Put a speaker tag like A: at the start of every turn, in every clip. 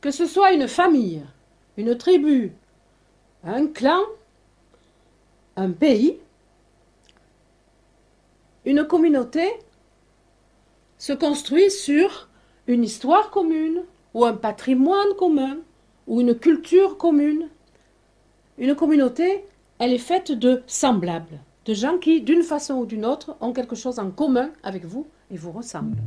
A: Que ce soit une famille, une tribu, un clan, un pays, une communauté se construit sur une histoire commune ou un patrimoine commun ou une culture commune. Une communauté, elle est faite de semblables, de gens qui, d'une façon ou d'une autre, ont quelque chose en commun avec vous et vous ressemblent.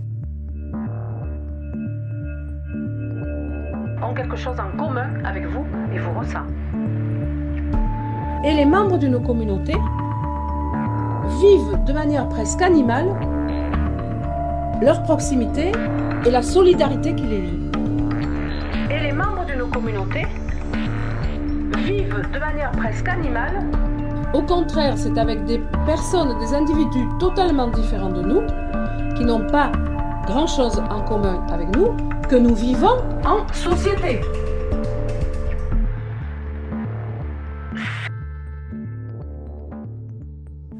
A: Ont quelque chose en commun avec vous et vous ressemblent. Et les membres d'une communauté vivent de manière presque animale leur proximité et la solidarité qui les lie. Et les membres d'une communauté vivent de manière presque animale. Au contraire, c'est avec des personnes, des individus totalement différents de nous, qui n'ont pas grand-chose en commun avec nous, que nous vivons en société.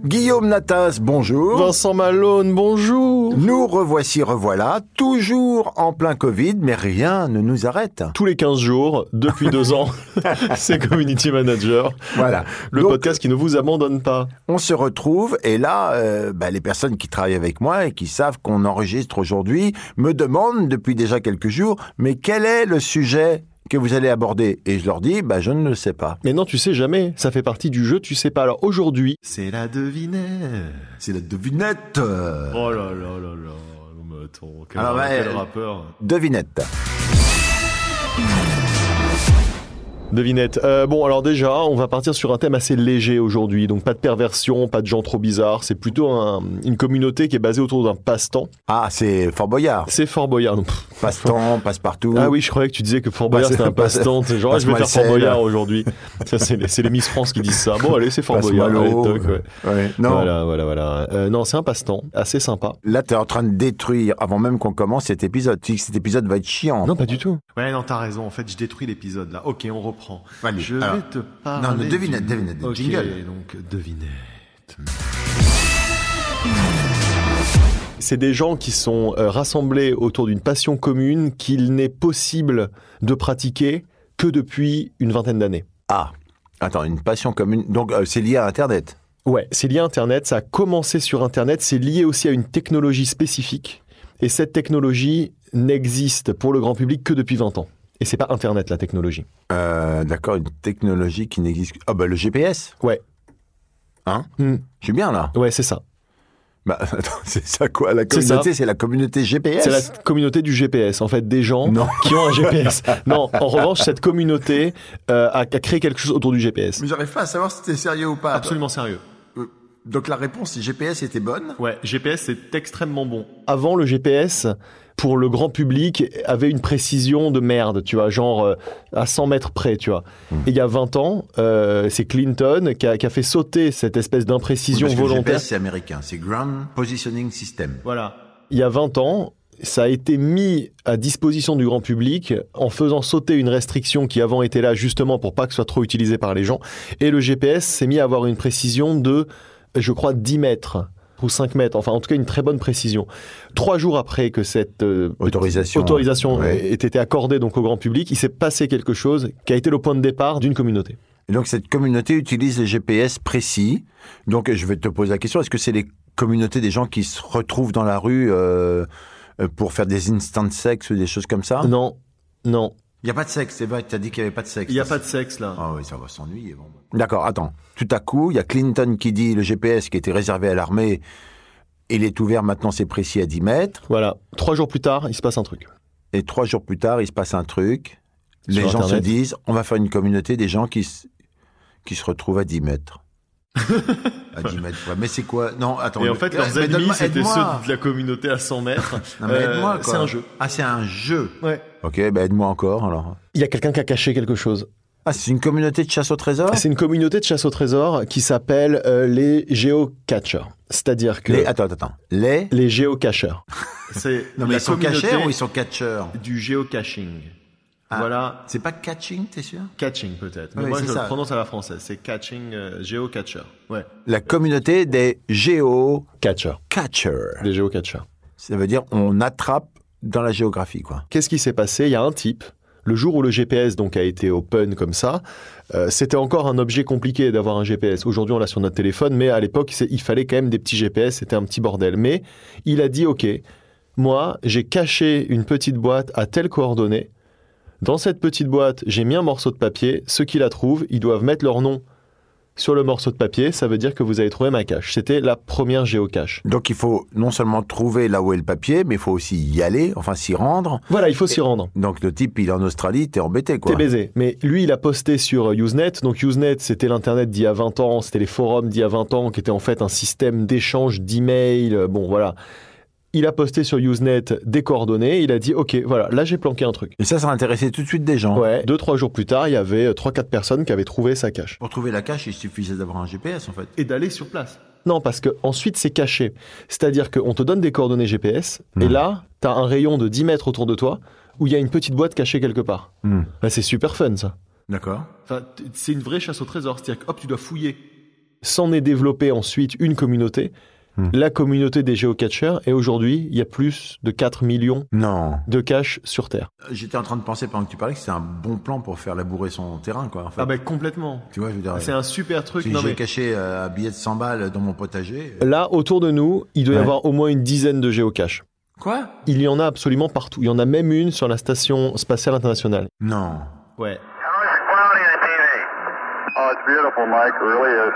B: Guillaume Natas, bonjour.
C: Vincent Malone, bonjour.
B: Nous revoici, revoilà, toujours en plein Covid, mais rien ne nous arrête.
C: Tous les 15 jours, depuis deux ans, c'est Community Manager.
B: Voilà.
C: Le
B: Donc,
C: podcast qui ne vous abandonne pas.
B: On se retrouve et là, euh, bah, les personnes qui travaillent avec moi et qui savent qu'on enregistre aujourd'hui me demandent depuis déjà quelques jours, mais quel est le sujet? Que vous allez aborder Et je leur dis, bah, je ne le sais pas.
C: Mais non, tu sais jamais. Ça fait partie du jeu, tu sais pas. Alors aujourd'hui,
B: C'est la devinette. C'est la devinette.
C: Oh là là là là. Mais attends, quel,
B: Alors,
C: quel rappeur.
B: Devinette.
C: Devinette. Euh, bon, alors déjà, on va partir sur un thème assez léger aujourd'hui. Donc pas de perversion, pas de gens trop bizarres. C'est plutôt un- une communauté qui est basée autour d'un passe-temps.
B: Ah, c'est Fort Boyard.
C: C'est Fort Boyard.
B: Passe-temps, passe-partout.
C: Ah oui, je croyais que tu disais que Fort Boyard
B: Passe-
C: c'était un
B: passe-
C: passe-temps. C'est Genre, ah, je vais faire Fort. Boyard aujourd'hui. Ça, c'est les, Miss France qui disent ça. Bon, allez, c'est Fort Boyard. Allez, toc, ouais.
B: Ouais. Non.
C: Voilà, voilà, voilà. Euh, non, c'est un passe-temps assez sympa.
B: Là, t'es en train de détruire, avant même qu'on commence cet épisode. Tu dis que cet épisode va être chiant.
C: Non, pas du tout.
D: Ouais, non, t'as raison. En fait, je détruis l'épisode là. Ok, on reprend.
B: Allez,
D: je
B: alors.
D: vais te parler.
B: Non, ne devinette,
D: du-
B: devinette, jingle.
D: donc devinette.
C: C'est des gens qui sont euh, rassemblés autour d'une passion commune qu'il n'est possible de pratiquer que depuis une vingtaine d'années.
B: Ah, attends, une passion commune. Donc, euh, c'est lié à Internet.
C: Ouais, c'est lié à Internet, ça a commencé sur Internet, c'est lié aussi à une technologie spécifique. Et cette technologie n'existe pour le grand public que depuis 20 ans. Et c'est pas Internet la technologie.
B: Euh, D'accord, une technologie qui n'existe. Ah, bah, le GPS.
C: Ouais.
B: Hein?
C: Hmm.
B: Je suis bien là.
C: Ouais, c'est ça.
B: Bah, attends, c'est ça quoi La
C: C'est ça.
B: communauté, c'est la communauté GPS
C: C'est la communauté du GPS, en fait, des gens
B: Non.
C: qui ont un GPS. non, en revanche, cette communauté euh, a, a créé quelque chose autour du GPS.
B: Mais j'arrive pas à savoir si c'était sérieux ou pas.
D: Absolument sérieux.
B: Donc, la réponse, si GPS était bonne.
D: Ouais, GPS c'est extrêmement bon.
C: Avant, le GPS, pour le grand public, avait une précision de merde, tu vois, genre euh, à 100 mètres près, tu vois. Et il y a 20 ans, euh, c'est Clinton qui a, qui a fait sauter cette espèce d'imprécision
B: que le
C: volontaire.
B: GPS, c'est américain. C'est Ground Positioning System.
D: Voilà.
C: Il y a 20 ans, ça a été mis à disposition du grand public en faisant sauter une restriction qui avant était là justement pour pas que ce soit trop utilisé par les gens. Et le GPS s'est mis à avoir une précision de, je crois, 10 mètres ou 5 mètres, enfin en tout cas une très bonne précision. Trois jours après que cette euh,
B: Autorisation.
C: autorisation
B: Ouais.
C: ait été accordée donc au grand public, il s'est passé quelque chose qui a été le point de départ d'une communauté.
B: Et donc, cette communauté utilise les GPS précis. Donc, je vais te poser la question est-ce que c'est les communautés des gens qui se retrouvent dans la rue euh, euh, pour faire des instant sex ou des choses comme ça?
C: Non, non.
B: Il n'y a pas de sexe, c'est vrai, tu as dit qu'il n'y avait pas de sexe.
D: Il y a pas de sexe là.
B: Ah oui, ça va s'ennuyer. Bon. D'accord, attends. Tout à coup, il y a Clinton qui dit le GPS qui était réservé à l'armée Il est ouvert maintenant, c'est précis à 10 mètres.
C: Voilà. Trois jours plus tard, il se passe un truc.
B: Et trois jours plus tard, il se passe un truc. Les gens se disent, on va faire une communauté des gens qui, s- qui se retrouvent à 10 mètres. à 10 mètres. ouais. Mais c'est quoi? Non, attends.
D: Et en fait, leurs ennemis, c'était ceux de la communauté à 100 mètres.
B: Non, mais
D: Euh,
B: aide-moi, quoi.
D: c'est un jeu.
B: Ah, c'est un jeu.
D: Ouais.
B: Ok, ben aide-moi encore alors.
C: Il y a quelqu'un qui a caché quelque chose.
B: Ah, c'est une communauté de chasse au trésor?
C: C'est une communauté de chasse au trésor qui s'appelle euh, les géocachers. C'est-à-dire que
B: Les, attends, attends, attends. Les
C: les géocachers.
D: C'est
B: Non, mais
D: la
B: ils sont
D: communauté
B: cachés ou ils sont catcheurs?
D: du géocaching.
B: Ah.
D: Voilà.
B: C'est pas catching, t'es sûr?
D: Catching peut-être. Mais
B: Oui,
D: moi je
B: ça.
D: le prononce à la française. C'est catching, euh, géocatcher. Ouais.
B: La communauté des géo-catchers.
C: Catchers. Les géocachers.
B: Ça veut dire on attrape dans la géographie, quoi.
C: Qu'est-ce qui s'est passé? Il y a un type. Le jour où le GPS donc a été open comme ça, euh, c'était encore un objet compliqué d'avoir un GPS. Aujourd'hui, on l'a sur notre téléphone, mais à l'époque, il fallait quand même des petits GPS. C'était un petit bordel. Mais il a dit OK, moi, j'ai caché une petite boîte à telle coordonnée. Dans cette petite boîte, j'ai mis un morceau de papier. Ceux qui la trouvent, ils doivent mettre leur nom sur le morceau de papier. Ça veut dire que vous avez trouvé ma cache. C'était la première géocache.
B: Donc il faut non seulement trouver là où est le papier, mais il faut aussi y aller, enfin s'y rendre.
C: Voilà, il faut s'y rendre.
B: Donc le type, il est en Australie, t'es embêté, quoi.
C: T'es baisé. Mais lui, il a posté sur euh, Usenet. Donc Usenet, c'était l'Internet d'il y a 20 ans, c'était les forums d'il y a 20 ans, qui étaient en fait un système d'échange d'emails. euh, Bon, voilà. Il a posté sur Usenet des coordonnées. Il a dit, OK, voilà, là j'ai planqué un truc.
B: Et ça, ça a intéressé tout de suite des gens.
C: Ouais. Deux, trois jours plus tard, il y avait euh, trois, quatre personnes qui avaient trouvé sa cache.
B: Pour trouver la cache, il suffisait d'avoir un GPS, en fait.
D: Et d'aller sur place.
C: Non, parce que ensuite c'est caché. C'est-à-dire qu'on te donne des coordonnées GPS, et
B: Hmm.
C: là, t'as un rayon de 10 mètres autour de toi, où il y a une petite boîte cachée quelque part.
B: Hmm.
C: Là, c'est super fun, ça.
B: D'accord.
D: Enfin, c'est une vraie chasse au trésor. C'est-à-dire que hop, tu dois fouiller.
C: s'en est développé ensuite une communauté,
B: Hmm.
C: la communauté des géocachers, et aujourd'hui, il y a plus de 4 millions
B: Non.
C: de caches sur Terre.
B: J'étais en train de penser pendant que tu parlais que c'est un bon plan pour faire labourer son terrain, quoi. En fait.
D: Ah ben complètement.
B: Tu vois, je veux dire.
D: C'est un super truc.
B: Si
D: Non
B: j'ai
D: mais
B: caché euh, un billet de 100 balles dans mon potager. euh,
C: Là, autour de nous, il doit y avoir au moins une dizaine de géocaches.
B: Quoi?
C: Il y en a absolument partout. Il y en a même une sur la station spatiale internationale.
B: Non.
D: ouais.
E: Oh, it's beautiful, Mike. It really is.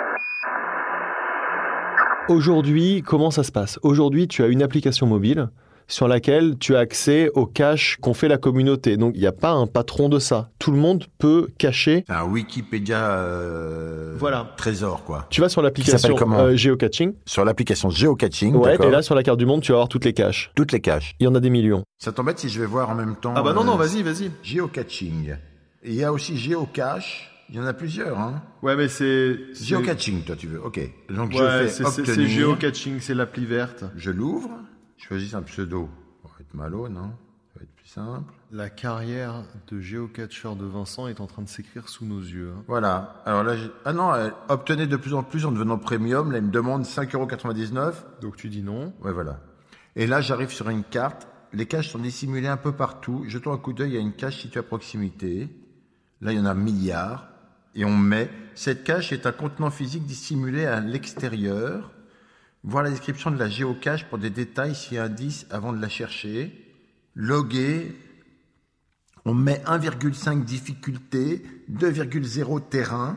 C: Aujourd'hui, comment ça se passe? Aujourd'hui, tu as une application mobile sur laquelle tu as accès aux caches qu'ont fait la communauté. Donc, il n'y a pas un patron de ça. Tout le monde peut cacher.
B: Un Wikipédia euh,
D: Voilà.
B: trésor, quoi.
C: Tu vas sur l'application euh, géocaching.
B: Sur l'application Geocaching,
C: Ouais, et là, sur la carte du monde, tu vas avoir toutes les caches.
B: Toutes les caches.
C: Il y en a des millions.
B: Ça t'embête si je vais voir en même temps
D: Ah bah non
B: euh,
D: non, vas-y vas-y.
B: Geocaching. Il y a aussi Geocache. Il y en a plusieurs, hein.
D: Ouais mais c'est.
B: Geocaching, toi, tu veux. Ok. Donc je
D: Ouais,
B: fais
D: c'est c'est- c'est
B: obtenir.
D: géocaching, c'est l'appli verte.
B: Je l'ouvre. Je choisis un pseudo. Ça va être Malo, non? Ça va être plus simple.
D: La carrière de géocatcher de Vincent est en train de s'écrire sous nos yeux. hein.
B: Voilà. Alors là, j'ai- ah non, euh, obtenez de plus en plus en devenant premium. Là, il me demande 5,99€.
D: Donc tu dis non.
B: Ouais, voilà. Et là, j'arrive sur une carte. Les caches sont dissimulées un peu partout. Jetons un coup d'œil, a une cache située à proximité. Là, il y en a un milliard. Et on met, cette cache est un contenant physique dissimulé à l'extérieur. Voir la description de la géocache pour des détails si indices avant de la chercher. Loguer. On met 1,5 difficulté, 2,0 terrain.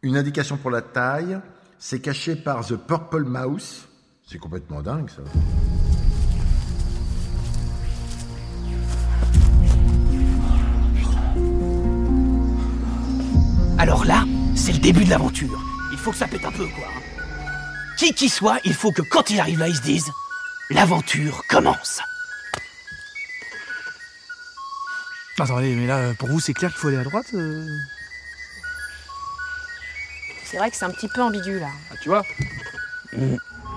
B: Une indication pour la taille. C'est caché par The Purple Mouse. C'est complètement dingue, ça.
F: Alors là, c'est le début de l'aventure. Il faut que ça pète un peu, quoi. Qui qu'il soit, il faut que quand il arrive là, il se dise L'aventure commence.
G: Attendez, mais là, pour vous, c'est clair qu'il faut aller à droite euh
H: C'est vrai que c'est un petit peu ambigu là.
G: Ah, Tu vois?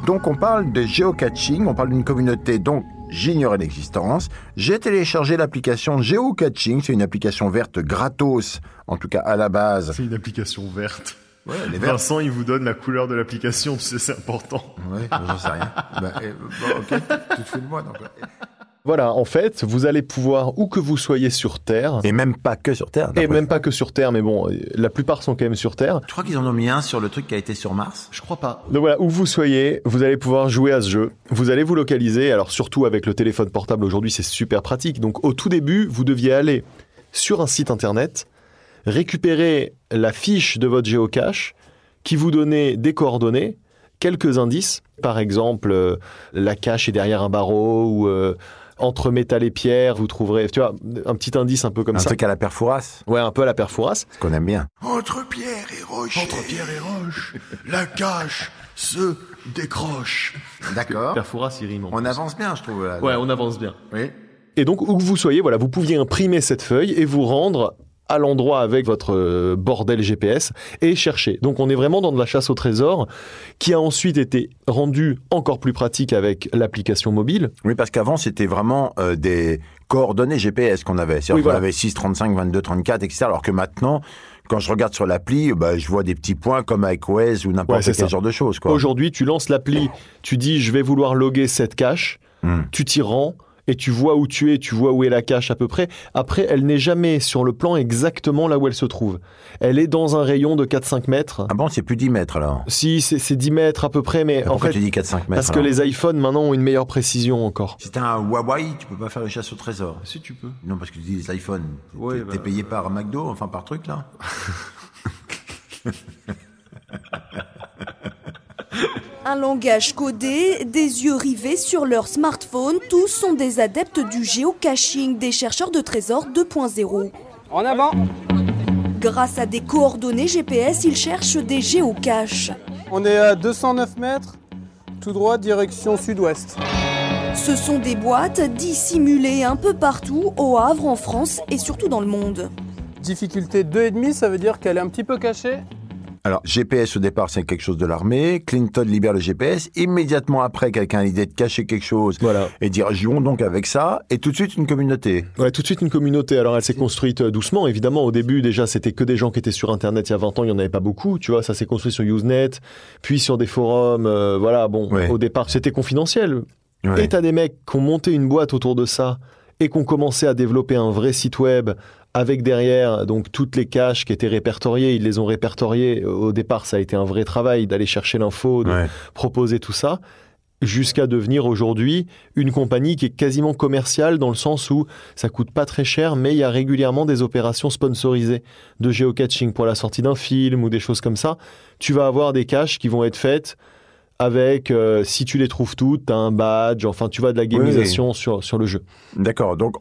B: Donc on parle de géocaching, on parle d'une communauté dont j'ignorais l'existence. J'ai téléchargé l'application Geocaching, c'est une application verte gratos, en tout cas à la base.
D: C'est une application verte.
B: Ouais.
D: Vincent, il vous donne la couleur de l'application, c'est c'est important.
B: Ouais, j'en sais rien. Bah, eh, bon, ok, tu te fous de moi donc.
C: Voilà, en fait, vous allez pouvoir, où que vous soyez sur Terre,
B: Et même pas que sur Terre.
C: et même pas que sur Terre, mais bon, la plupart sont quand même sur Terre.
B: Tu crois qu'ils en ont mis un sur le truc qui a été sur Mars?
D: Je crois pas.
C: Donc voilà, où vous soyez, vous allez pouvoir jouer à ce jeu. Vous allez vous localiser. Alors surtout avec le téléphone portable aujourd'hui, c'est super pratique. Donc au tout début, vous deviez aller sur un site internet, récupérer la fiche de votre géocache qui vous donnait des coordonnées, quelques indices. Par exemple, euh, la cache est derrière un barreau ou euh, entre métal et pierre, vous trouverez, tu vois, un petit indice un peu comme
B: Un
C: ça.
B: truc à la perforasse,
C: Ouais, un peu à la perforasse.
B: ce qu'on aime bien.
I: Entre pierre et roche. Entre pierre et roche, la cache se décroche.
B: D'accord.
C: Perforasse, il rime. en
B: On
C: plus.
B: avance bien, je trouve. là.
C: Ouais, on avance bien.
B: Oui.
C: Et donc, où que vous soyez, voilà, vous pouviez imprimer cette feuille et vous rendre à l'endroit avec votre euh, bordel GPS et chercher. Donc, on est vraiment dans de la chasse au trésor qui a ensuite été rendue encore plus pratique avec l'application mobile.
B: Oui, parce qu'avant, c'était vraiment euh, des coordonnées GPS qu'on avait. C'est-à-dire
C: Oui,
B: qu'on avait 6, 35, 22, 34, etc. Alors que maintenant, quand je regarde sur l'appli, bah, je vois des petits points comme avec Waze ou n'importe
C: Ouais,
B: quel
C: ça.
B: genre de choses.
C: Aujourd'hui, tu lances l'appli, tu dis je vais vouloir loguer cette cache,
B: Hmm.
C: tu t'y rends et tu vois où tu es, tu vois où est la cache à peu près. Après, elle n'est jamais sur le plan exactement là où elle se trouve. Elle est dans un rayon de 4-5 mètres.
B: Ah bon, c'est plus 10 mètres alors.
C: Si, c'est c'est 10 mètres à peu près, mais en
B: Pourquoi
C: fait,
B: tu dis 4-5 mètres
C: parce que les iPhones maintenant ont une meilleure précision encore.
B: Si t'as un Huawei, tu peux pas faire de chasse au trésor.
D: Si tu peux.
B: Non, parce que tu dis les iPhones.
D: Ouais,
B: T'es
D: bah-
B: t'es payé par McDo, enfin par truc là
J: Un langage codé, des yeux rivés sur leur smartphone, tous sont des adeptes du géocaching des chercheurs de trésors 2.0.
K: En avant
J: Grâce à des coordonnées GPS, ils cherchent des géocaches.
K: On est à 209 mètres, tout droit, direction sud-ouest.
J: Ce sont des boîtes dissimulées un peu partout, au Havre, en France et surtout dans le monde.
K: Difficulté 2,5, ça veut dire qu'elle est un petit peu cachée.
B: Alors, GPS au départ, c'est quelque chose de l'armée. Clinton libère le GPS. Immédiatement après, quelqu'un a l'idée de cacher quelque chose
C: Voilà.
B: et dire jouons donc avec ça. Et tout de suite, une communauté.
C: Ouais, tout de suite une communauté. Alors elle s'est construite euh, doucement, évidemment. Au début, déjà, c'était que des gens qui étaient sur Internet il y a 20 ans, il n'y en avait pas beaucoup. Tu vois, ça s'est construit sur Usenet, puis sur des forums. euh, voilà, bon,
B: Ouais.
C: au départ, c'était confidentiel.
B: Ouais.
C: Et t'as des mecs qui ont monté une boîte autour de ça et qui ont commencé à développer un vrai site web avec derrière donc toutes les caches qui étaient répertoriées. Ils les ont répertoriées. Au départ, ça a été un vrai travail d'aller chercher l'info, de
B: Ouais.
C: proposer tout ça, jusqu'à devenir aujourd'hui une compagnie qui est quasiment commerciale dans le sens où ça coûte pas très cher, mais il y a régulièrement des opérations sponsorisées de géocaching pour la sortie d'un film ou des choses comme ça. Tu vas avoir des caches qui vont être faites avec, euh, si tu les trouves toutes, t'as un badge, enfin tu vas de la gamimisation sur, sur le jeu.
B: D'accord. Donc,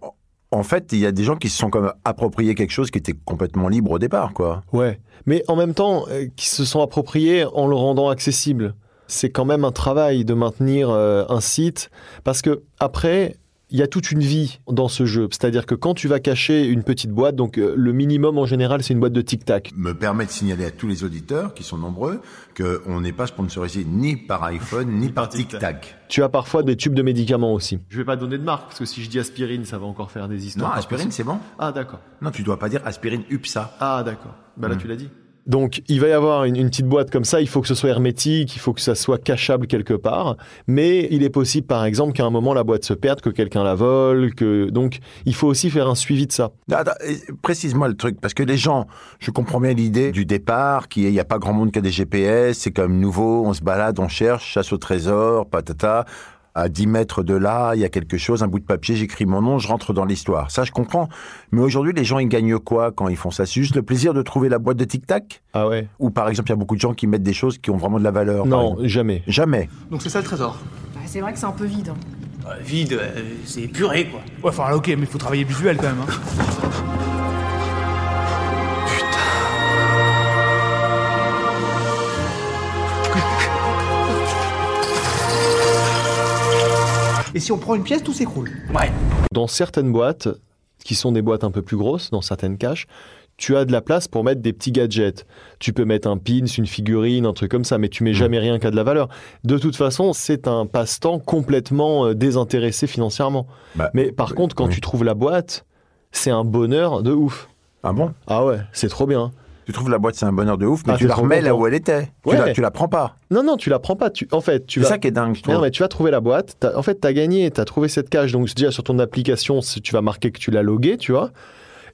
B: en fait, il y a des gens qui se sont comme appropriés quelque chose qui était complètement libre au départ, quoi.
C: Ouais, mais en même temps, euh, qui se sont appropriés en le rendant accessible. C'est quand même un travail de maintenir euh, un site parce que après, il y a toute une vie dans ce jeu. C'est-à-dire que quand tu vas cacher une petite boîte, donc euh, le minimum en général, c'est une boîte de tic-tac.
B: Me permet de signaler à tous les auditeurs, qui sont nombreux, qu'on n'est pas sponsorisé ni par iPhone, ni par TicTac.
C: Tu as parfois des tubes de médicaments aussi. Je vais pas donner de marque parce que si je dis aspirine, ça va encore faire des
B: Non,
C: histoires. pas
B: aspirine, c'est bon
C: Ah d'accord.
B: Non, tu dois pas dire aspirine UPSA.
C: Ah d'accord. Bah là
B: Hmm.
C: tu l'as dit. Donc il va y avoir une, petite boîte comme ça, il faut que ce soit hermétique, il faut que ça soit cachable quelque part, mais il est possible par exemple qu'à un moment la boîte se perde, que quelqu'un la vole, que donc il faut aussi faire un suivi de ça.
B: Précise-moi le truc, parce que les gens, je comprends bien l'idée du départ, qui est, il n'y a pas grand monde qui a des GPS, c'est comme nouveau, on se balade, on cherche, chasse au trésor, patata. À 10 mètres de là, il y a quelque chose, un bout de papier, j'écris mon nom, je rentre dans l'histoire. Ça, je comprends. Mais aujourd'hui, les gens, ils gagnent quoi quand ils font ça? C'est juste le plaisir de trouver la boîte de tic-tac?
C: Ah ouais
B: Ou par exemple, il y a beaucoup de gens qui mettent des choses qui ont vraiment de la valeur
C: Non, jamais.
B: Jamais.
G: Donc c'est ça le trésor.
H: Bah, c'est vrai que c'est un peu vide. hein.
F: Euh, vide, euh, c'est épuré, quoi.
G: Ouais, enfin ok, mais il faut travailler le visuel quand même. Hein. Et si on prend une pièce, tout s'écroule.
F: Ouais.
C: Dans certaines boîtes, qui sont des boîtes un peu plus grosses, dans certaines caches, tu as de la place pour mettre des petits gadgets. Tu peux mettre un pins, une figurine, un truc comme ça, mais tu mets jamais rien qui a de la valeur. De toute façon, c'est un passe-temps complètement euh, désintéressé financièrement.
B: Bah,
C: mais par
B: oui,
C: contre, quand
B: oui.
C: tu trouves la boîte, c'est un bonheur de ouf.
B: Ah bon?
C: Ah ouais, c'est trop bien.
B: Tu trouves la boîte, c'est un bonheur de ouf, mais
C: Ah,
B: tu la remets là où elle était.
C: Ouais.
B: Tu, la, tu la prends pas.
C: Non, non, tu la prends pas. Tu, en fait, tu
B: C'est ça qui est dingue, je trouve.
C: Non, mais tu vas trouver la boîte. En fait, tu as gagné, tu as trouvé cette cache. Donc, déjà, sur ton application, si tu vas marquer que tu l'as logué, tu vois.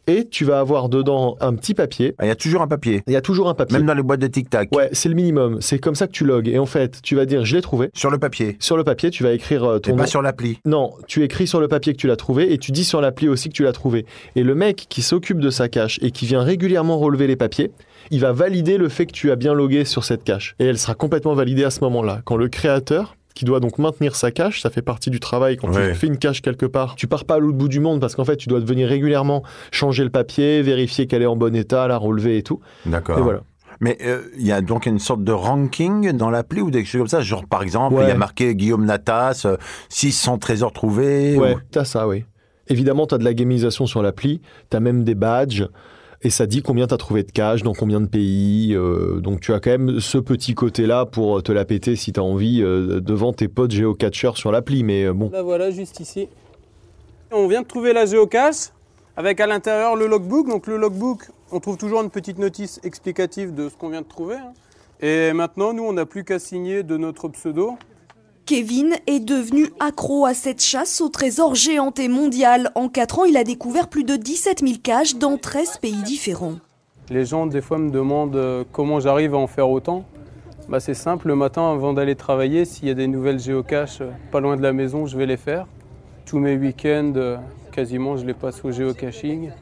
C: Et tu vas avoir dedans un petit papier.
B: Ah, Il y a toujours un papier.
C: Il y a toujours un papier.
B: Même dans les boîtes de tic-tac.
C: Ouais, c'est le minimum. C'est comme ça que tu logs. Et en fait, tu vas dire je l'ai trouvé.
B: Sur le papier.
C: Sur le papier, tu vas écrire euh, ton
B: Et
C: nom.
B: pas sur l'appli.
C: Non, tu écris sur le papier que tu l'as trouvé et tu dis sur l'appli aussi que tu l'as trouvé. Et le mec qui s'occupe de sa cache et qui vient régulièrement relever les papiers, il va valider le fait que tu as bien logué sur cette cache. Et elle sera complètement validée à ce moment-là. Quand le créateur qui doit donc maintenir sa cache, ça fait partie du travail quand
B: Ouais.
C: tu fais une cache quelque part. Tu pars pas à l'autre bout du monde parce qu'en fait, tu dois venir régulièrement changer le papier, vérifier qu'elle est en bon état, la relever et tout.
B: D'accord.
C: Et voilà.
B: Mais euh, il y a donc une sorte de ranking dans l'appli ou des choses comme ça? Genre, par exemple, il
C: Ouais.
B: y a marqué Guillaume Natas, euh, 600 trésors trouvés.
C: Ouais,
B: ou-
C: t'as ça, oui. Évidemment, t'as de la gamimisation sur l'appli, t'as même des badges, et ça dit combien t'as trouvé de cash, dans combien de pays. euh, donc tu as quand même ce petit côté-là pour te la péter si t'as envie euh, devant tes potes géocatcheurs sur l'appli. Mais euh, bon,
K: La voilà, juste ici. On vient de trouver la géocache avec à l'intérieur le logbook. Donc le logbook, on trouve toujours une petite notice explicative de ce qu'on vient de trouver. hein. Et maintenant, nous, on n'a plus qu'à signer de notre pseudo.
J: Kevin est devenu accro à cette chasse au trésor géante et mondiale. En 4 ans, il a découvert plus de 17 000 caches dans 13 pays différents.
K: Les gens, des fois, me demandent euh, comment j'arrive à en faire autant. Bah, c'est simple, le matin, avant d'aller travailler, s'il y a des nouvelles géocaches euh, pas loin de la maison, je vais les faire. Tous mes week-ends, euh, quasiment, je les passe au géocaching.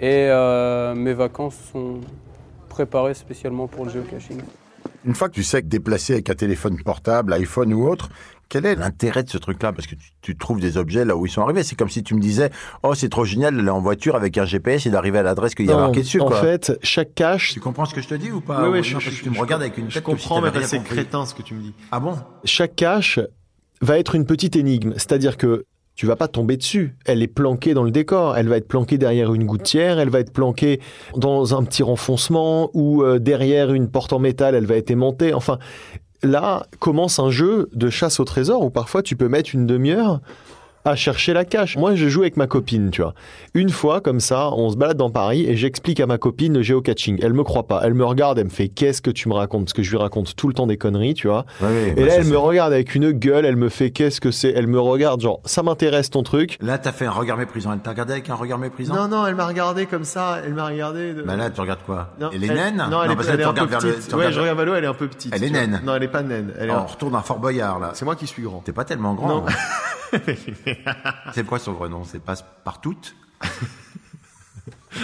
K: Et mes vacances sont préparées spécialement pour le géocaching.
B: Une fois que tu sais que déplacer avec un téléphone portable, iPhone ou autre, quel est l'intérêt de ce truc-là? Parce que tu, tu trouves des objets là où ils sont arrivés. C'est comme si tu me disais, oh c'est trop génial d'aller en voiture avec un GPS et d'arriver à l'adresse qu'il y a
C: non,
B: marqué dessus.
C: en
B: quoi.
C: fait, chaque cache,
B: Tu comprends ce que je te dis ou pas?
C: Ouais, ouais,
B: Ou
C: je- je-
B: parce que tu me
C: je-
B: regardes avec une
C: je
B: tête comme si
C: comprends, mais c'est crétin ce que tu me dis.
B: Ah bon?
C: Chaque cache va être une petite énigme. C'est-à-dire que tu vas pas tomber dessus. Elle est planquée dans le décor. Elle va être planquée derrière une gouttière. Elle va être planquée dans un petit renfoncement ou euh, derrière une porte en métal. Elle va être aimantée. Enfin, là commence un jeu de chasse au trésor où parfois tu peux mettre une demi-heure à chercher la cache. Moi, je joue avec ma copine, tu vois. Une fois, comme ça, on se balade dans Paris et j'explique à ma copine le géocaching. Elle me croit pas. Elle me regarde, elle me fait qu'est-ce que tu me racontes? Parce que je lui raconte tout le temps des conneries, tu vois.
B: Ouais, ouais,
C: Et
B: bah,
C: là, elle me regarde avec une gueule, elle me fait qu'est-ce que c'est? Elle me regarde, genre, ça m'intéresse ton truc.
B: Là, t'as fait un regard méprisant. Elle t'a regardé avec un regard méprisant?
C: Non, non, elle m'a regardé comme ça, elle m'a regardé. De...
B: Bah là, tu regardes quoi?
C: Non,
B: Elle est
C: elle-
B: naine?
C: Non, elle, est, elle un peu
B: le-
C: petite. ouais, je regarde l'eau, elle est un peu petite.
B: Elle est naine.
C: Non, elle est pas naine. Elle est
B: Oh,
C: un-
B: on retourne à Fort Boyard là.
C: C'est moi qui suis grand.
B: T'es pas tellement grand. C'est quoi son vrai nom? C'est passe partout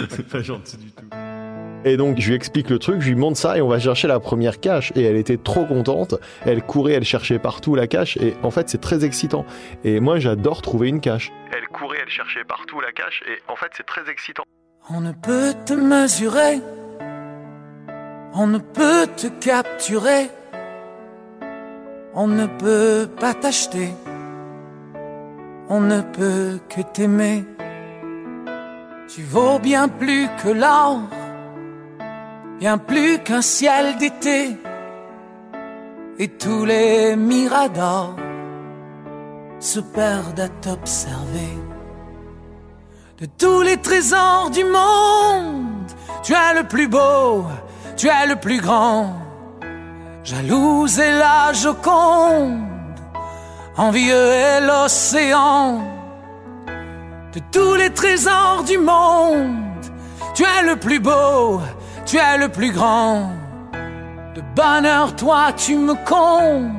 C: C'est pas gentil du tout. Et donc, je lui explique le truc, je lui montre ça et on va chercher la première cache. Et elle était trop contente. Elle courait, elle cherchait partout la cache. Et en fait, c'est très excitant. Et moi, j'adore trouver une cache. Elle courait, elle cherchait partout la cache. Et en fait, c'est très excitant.
L: On ne peut te mesurer, on ne peut te capturer, on ne peut pas t'acheter, on ne peut que t'aimer. Tu vaux bien plus que l'or, bien plus qu'un ciel d'été, et tous les miradors se perdent à t'observer. De tous les trésors du monde, tu es le plus beau, tu es le plus grand. Jalouse est la Joconde, envieux est l'océan. De tous les trésors du monde, tu es le plus beau, tu es le plus grand. De bonheur, toi, tu me combles.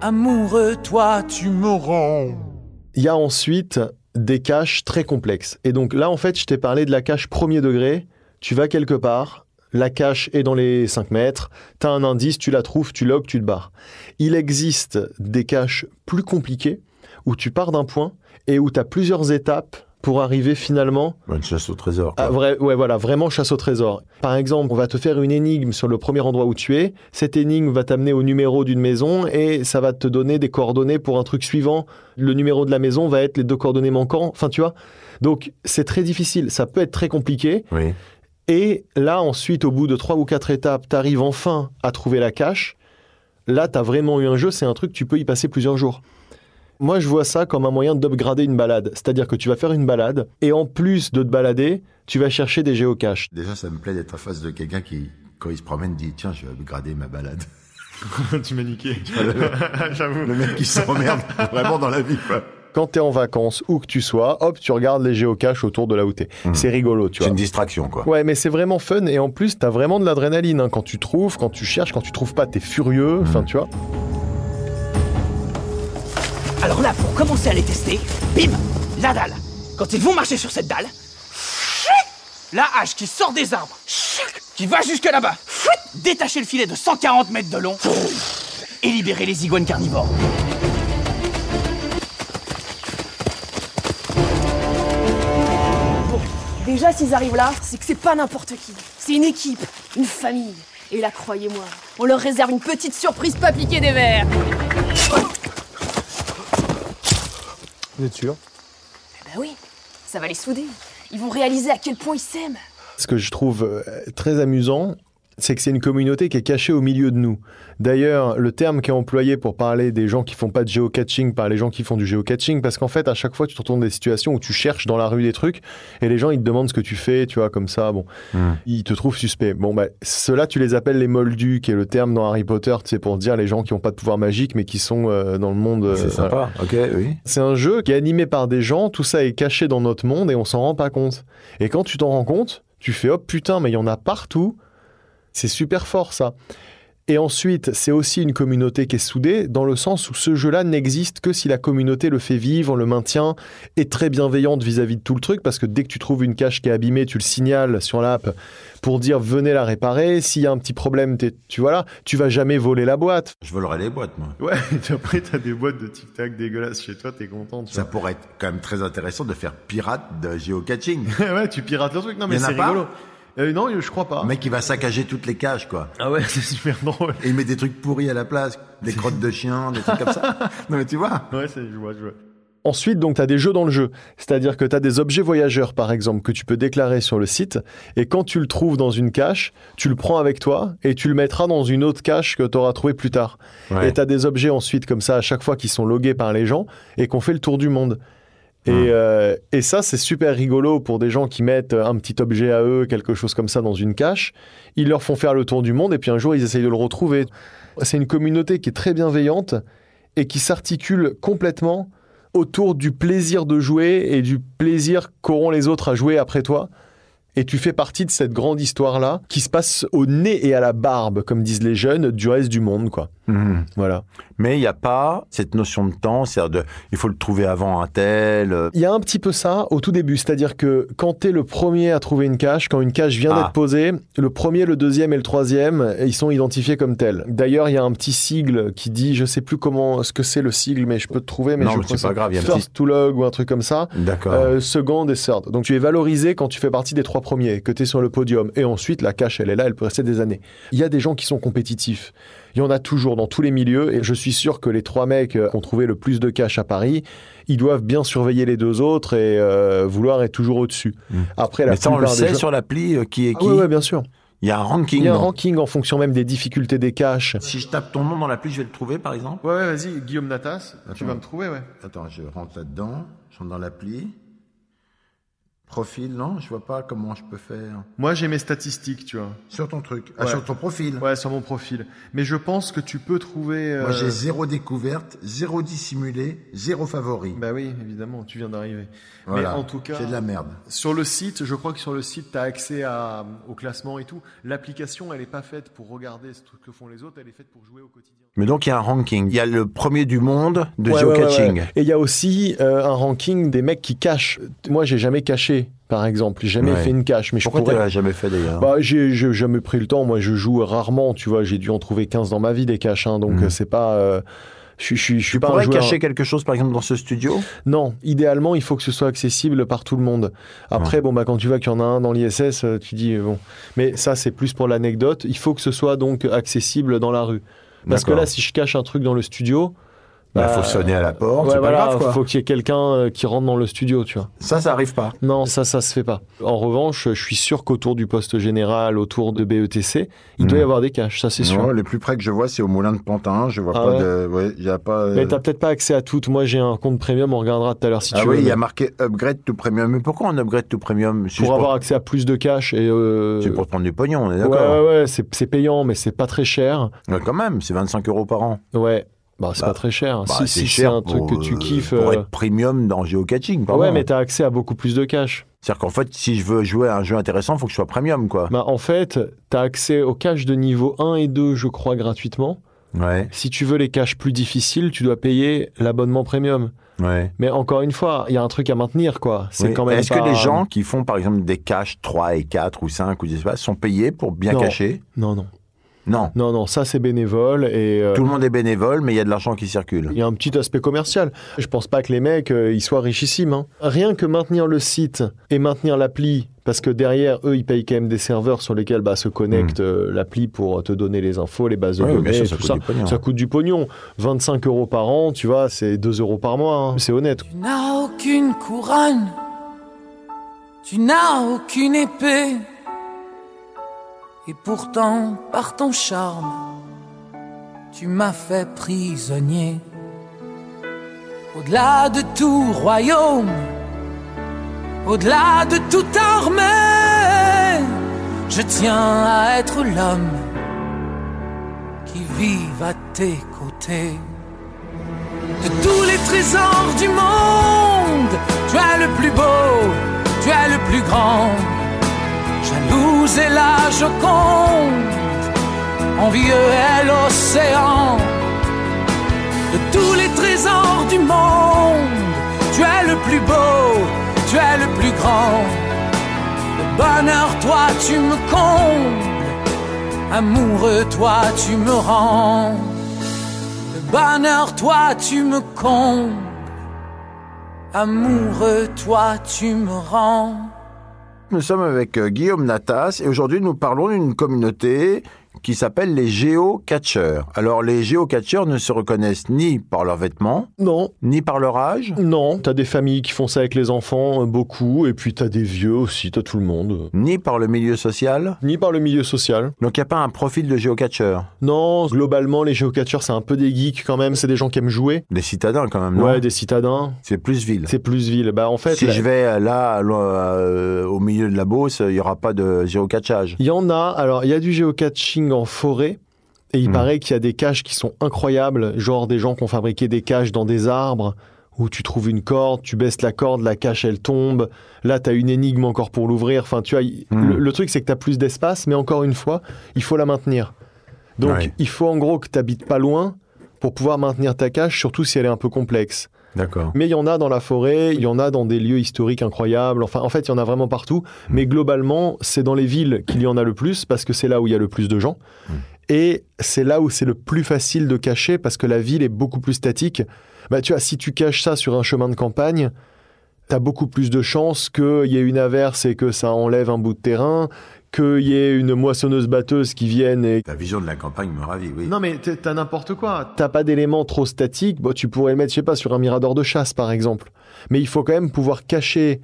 L: Amoureux, toi, tu me rends.
C: Il y a ensuite des caches très complexes. Et donc là, en fait, je t'ai parlé de la cache premier degré. Tu vas quelque part, la cache est dans les 5 mètres, tu as un indice, tu la trouves, tu logs, tu te barres. Il existe des caches plus compliquées où tu pars d'un point et où tu as plusieurs étapes pour arriver finalement
B: Une chasse au trésor. quoi.
C: vrai, ouais, voilà, vraiment chasse au trésor. Par exemple, on va te faire une énigme sur le premier endroit où tu es. Cette énigme va t'amener au numéro d'une maison et ça va te donner des coordonnées pour un truc suivant. Le numéro de la maison va être les deux coordonnées manquants. Enfin, tu vois. Donc, c'est très difficile. Ça peut être très compliqué.
B: Oui.
C: Et là, ensuite, au bout de trois ou quatre étapes, tu arrives enfin à trouver la cache. Là, tu as vraiment eu un jeu. C'est un truc, tu peux y passer plusieurs jours. Moi, je vois ça comme un moyen d'upgrader une balade. C'est-à-dire que tu vas faire une balade et en plus de te balader, tu vas chercher des géocaches.
B: Déjà, ça me plaît d'être en face de quelqu'un qui, quand il se promène, dit Tiens, je vais upgrader ma balade.
C: tu m'as niqué.
B: J'avoue. Le mec qui s'emmerde vraiment dans la vie, quoi.
C: Quand tu es en vacances, où que tu sois, hop, tu regardes les géocaches autour de là où tu es. C'est rigolo, tu
B: C'est
C: vois.
B: une distraction, quoi.
C: Ouais, mais c'est vraiment fun et en plus, t'as vraiment de l'adrénaline hein. quand tu trouves, quand tu cherches, quand tu trouves pas, t'es furieux. Enfin, tu vois.
F: Alors là, pour commencer à les tester, bim, la dalle. Quand ils vont marcher sur cette dalle, la hache qui sort des arbres, qui va jusque là-bas, détacher le filet de 140 mètres de long et libérer les iguanes carnivores.
H: Déjà, s'ils arrivent là, c'est que c'est pas n'importe qui. C'est une équipe, une famille. Et là, croyez-moi, on leur réserve une petite surprise pas piquée des verres.
C: Vous êtes sûr?
H: Bah oui, ça va les souder. Ils vont réaliser à quel point ils s'aiment.
C: Ce que je trouve euh, très amusant, c'est que c'est une communauté qui est cachée au milieu de nous. D'ailleurs, le terme qui est employé pour parler des gens qui font pas de géocaching par les gens qui font du géocaching, parce qu'en fait, à chaque fois, tu te retrouves dans des situations où tu cherches dans la rue des trucs et les gens, ils te demandent ce que tu fais, tu vois, comme ça, bon, ils te trouvent suspect. Bon, bah, ceux-là, tu les appelles les moldus, qui est le terme dans Harry Potter, c'est pour dire les gens qui ont pas de pouvoir magique, mais qui sont euh, dans le monde. euh,
B: C'est sympa,
C: voilà.
B: ok, oui.
C: C'est un jeu qui est animé par des gens, tout ça est caché dans notre monde et on s'en rend pas compte. Et quand tu t'en rends compte, tu fais oh putain, mais il y en a partout. C'est super fort ça. Et ensuite, c'est aussi une communauté qui est soudée dans le sens où ce jeu-là n'existe que si la communauté le fait vivre, le maintient, est très bienveillante vis-à-vis de tout le truc parce que dès que tu trouves une cache qui est abîmée, tu le signales sur l'app pour dire venez la réparer. S'il y a un petit problème, tu vois là, tu vas jamais voler la boîte.
B: Je volerais les boîtes, moi.
C: Ouais, et après t'as des boîtes de tic-tac dégueulasses chez toi, t'es content.
B: Ça pourrait être quand même très intéressant de faire pirate de géocaching.
C: ouais, tu pirates le truc. Non, mais c'est
B: pas
C: rigolo. Euh, non, je crois pas.
B: Le mec, il va saccager toutes les cages, quoi.
C: Ah ouais, c'est super drôle.
B: Et il met des trucs pourris à la place, des crottes de chien, des trucs comme ça. Non, mais tu vois.
C: Ouais, c'est, je vois, je vois. Ensuite, donc, tu as des jeux dans le jeu. C'est-à-dire que tu as des objets voyageurs, par exemple, que tu peux déclarer sur le site. Et quand tu le trouves dans une cache, tu le prends avec toi et tu le mettras dans une autre cache que tu auras trouvée plus tard.
B: Ouais.
C: Et tu as des objets ensuite, comme ça, à chaque fois, qui sont logués par les gens et qu'on fait le tour du monde. Et,
B: Hum.
C: euh, et ça, c'est super rigolo pour des gens qui mettent un petit objet à eux, quelque chose comme ça, dans une cache. Ils leur font faire le tour du monde et puis un jour, ils essayent de le retrouver. C'est une communauté qui est très bienveillante et qui s'articule complètement autour du plaisir de jouer et du plaisir qu'auront les autres à jouer après toi. Et tu fais partie de cette grande histoire-là qui se passe au nez et à la barbe, comme disent les jeunes, du reste du monde, quoi.
B: Mhm.
C: Voilà.
B: Mais il n'y a pas cette notion de temps, c'est-à-dire de, il faut le trouver avant un tel. euh,
C: Il y a un petit peu ça au tout début, c'est-à-dire que quand tu es le premier à trouver une cache, quand une cache vient
B: Ah.
C: d'être posée, le premier, le deuxième et le troisième, ils sont identifiés comme tels. D'ailleurs, il y a un petit sigle qui dit, je sais plus comment ce que c'est le sigle, mais je peux te trouver, mais
B: Non,
C: je
B: mais
C: crois
B: c'est pas grave, il y a un
C: First to log ou un truc comme ça.
B: D'accord.
C: Euh, second et third. Donc tu es valorisé quand tu fais partie des trois premiers, que tu es sur le podium. Et ensuite, la cache, elle est là, elle peut rester des années. Il y a des gens qui sont compétitifs. Il y en a toujours dans tous les milieux. Et je suis sûr que les trois mecs euh, qui ont trouvé le plus de caches à Paris, ils doivent bien surveiller les deux autres et euh, vouloir être toujours au-dessus. Après, la.
B: Mais ça, on le sait
C: gens-
B: sur l'appli euh, qui est
C: Ah
B: qui.
C: ouais, ouais, bien sûr.
B: Il y a un ranking.
C: Il y a un ranking en fonction même des difficultés des caches.
B: Si je tape ton nom dans l'appli, je vais le trouver, par exemple.
C: Ouais, ouais, vas-y, Guillaume Natas,
B: tu vas me
C: trouver, ouais.
B: Attends, je rentre là-dedans. Je rentre dans l'appli. Profil, non, je vois pas comment je peux faire.
C: Moi, j'ai mes statistiques, tu vois.
B: Sur ton truc, ah,
C: Ouais.
B: sur ton profil.
C: Ouais, sur mon profil. Mais je pense que tu peux trouver.
B: Moi,
C: euh,
B: j'ai zéro découverte, zéro dissimulé, zéro favori.
C: Bah oui, évidemment, tu viens d'arriver.
B: Voilà.
C: Mais en tout cas,
B: C'est de la merde.
C: Sur le site, je crois que sur le site, tu as accès à, au classement et tout. L'application, elle n'est pas faite pour regarder ce que font les autres, elle est faite pour jouer au quotidien.
B: Mais donc, il y a un ranking. Il y a le premier du monde de
C: Ouais, ouais, ouais,
B: geocaching.
C: ouais. Et il y a aussi euh, un ranking des mecs qui cachent. Moi, j'ai jamais caché, par exemple. J'ai jamais
B: Ouais.
C: fait une cache. Mais
B: Pourquoi
C: je pourrais...
B: jamais fait d'ailleurs?
C: Bah, j'ai jamais pris le temps. Moi, je joue rarement, tu vois. J'ai dû en trouver 15 dans ma vie des caches. hein, donc,
B: Mhm.
C: euh, c'est pas. euh, je suis- je suis je suis
B: Tu
C: pas un
B: pourrais
C: joueur-
B: cacher quelque chose, par exemple, dans ce studio?
C: Non, idéalement, il faut que ce soit accessible par tout le monde. Après, bon, bah, quand tu vois qu'il y en a un dans l'ISS, euh, tu dis, bon. Mais ça, c'est plus pour l'anecdote. Il faut que ce soit donc accessible dans la rue. Parce que là, si je cache un truc dans le studio.
B: Bah, faut sonner à la porte,
C: Ouais,
B: c'est pas
C: voilà,
B: grave, quoi.
C: faut qu'il y ait quelqu'un euh, qui rentre dans le studio, tu vois.
B: Ça, ça arrive pas.
C: Non, ça, ça se fait pas. En revanche, je suis sûr qu'autour du poste général, autour de BETC, il doit y
B: Mhm.
C: avoir des caches, ça c'est sûr.
B: Non, le plus près que je vois, c'est au Moulin de Pantin. Je vois
C: Ah
B: pas
C: ouais
B: de. Ouais, il y a pas. euh,
C: Mais t'as peut-être pas accès à toutes. Moi, j'ai un compte premium, on regardera tout à l'heure si
B: ah
C: tu
B: oui,
C: veux.
B: il y a marqué upgrade to premium. Mais pourquoi on upgrade to premium Juste
C: pour avoir accès à plus de cash et euh,
B: C'est pour prendre du pognon, on est d'accord
C: ouais ouais c'est c'est payant mais c'est pas très cher
B: Ouais, Quand même, c'est 25 euros par an.
C: ouais Bah, c'est
B: Bah,
C: pas très cher.
B: Bah,
C: si
B: c'est
C: si c'est
B: cher
C: un truc
B: pour,
C: que tu
B: euh,
C: kiffes.
B: Pour
C: euh,
B: être premium dans géocaching,
C: Ouais, mais t'as accès à beaucoup plus de cash.
B: C'est-à-dire qu'en fait, si je veux jouer à un jeu intéressant, il faut que je sois premium, quoi.
C: Bah, en fait, t'as accès aux caches de niveau 1 et 2, je crois, gratuitement.
B: Ouais,
C: Si tu veux les caches plus difficiles, tu dois payer l'abonnement premium.
B: ouais.
C: Mais encore une fois, il y a un truc à maintenir, quoi. C'est
B: Oui.
C: quand même
B: Est-ce
C: pas-
B: que les gens qui font, par exemple, des caches 3 et 4 ou 5 ou je sais pas, sont payés pour bien
C: Non.
B: cacher?
C: Non, non.
B: Non.
C: Non, non, ça c'est bénévole et... euh,
B: Tout le monde est bénévole, mais il y a de l'argent qui circule.
C: Il y a un petit aspect commercial. Je pense pas que les mecs, euh, ils soient richissimes. hein. Rien que maintenir le site et maintenir l'appli, parce que derrière, eux, ils payent quand même des serveurs sur lesquels bah, se connecte euh, l'appli pour te donner les infos, les bases de
B: Hmm. Ouais,
C: données,
B: sûr, ça
C: tout
B: coûte
C: ça. Ça coûte du pognon. 25 euros par an, tu vois, c'est 2 euros par mois. hein. C'est honnête.
L: Tu n'as aucune couronne, tu n'as aucune épée, et pourtant, par ton charme, tu m'as fait prisonnier. Au-delà de tout royaume, au-delà de toute armée, je tiens à être l'homme qui vive à tes côtés. De tous les trésors du monde, tu es le plus beau, tu es le plus grand. Est la Joconde, envieux est l'océan. De tous les trésors du monde, tu es le plus beau, tu es le plus grand. Le bonheur, toi, tu me combles. Amoureux, toi, tu me rends. Le bonheur, toi, tu me combles. Amoureux, toi, tu me rends.
B: Nous sommes avec euh, Guillaume Natas et aujourd'hui nous parlons d'une communauté qui s'appelle les géocatcheurs. Alors les géocatcheurs ne se reconnaissent ni par leurs vêtements,
C: Non.
B: ni par leur âge?
C: Non, t'as des familles qui font ça avec les enfants, euh, beaucoup, et puis t'as des vieux aussi, t'as tout le monde.
B: Ni par le milieu social?
C: Ni par le milieu social.
B: Donc il n'y a pas un profil de géocatcheur?
C: Non, globalement, les géocatcheurs, c'est un peu des geeks quand même, c'est des gens qui aiment jouer.
B: Des citadins quand même, non?
C: Ouais, des citadins.
B: C'est plus ville.
C: C'est plus ville. Bah, en fait,
B: Si je vais euh, là, euh, au milieu de la Beauce, il n'y aura pas de géocatchage.
C: il y en a. Alors, il y a du géocaching en forêt. Et il
B: Hmm.
C: paraît qu'il y a des caches qui sont incroyables, genre des gens qui ont fabriqué des caches dans des arbres, où tu trouves une corde, tu baisses la corde, la cache elle tombe, là tu as une énigme encore pour l'ouvrir, enfin tu il-
B: Hmm.
C: le, le truc c'est que tu as plus d'espace, mais encore une fois, il faut la maintenir. Donc
B: Ouais.
C: il faut en gros que tu habites pas loin pour pouvoir maintenir ta cache, surtout si elle est un peu complexe.
B: D'accord.
C: Mais il y en a dans la forêt, il y en a dans des lieux historiques incroyables. Enfin, en fait, il y en a vraiment partout. Mais globalement, c'est dans les villes qu'il y en a le plus parce que c'est là où il y a le plus de gens. Et c'est là où c'est le plus facile de cacher parce que la ville est beaucoup plus statique. Bah, tu vois, si tu caches ça sur un chemin de campagne, t'as beaucoup plus de chances qu'il y ait une averse et que ça enlève un bout de terrain, qu'il y ait une moissonneuse-batteuse qui vienne et
B: Ta vision de la campagne me ravit, oui.
C: non mais t'as n'importe quoi. T'as pas d'éléments trop statiques. Bon, tu pourrais le mettre, je sais pas, sur un mirador de chasse par exemple. Mais il faut quand même pouvoir cacher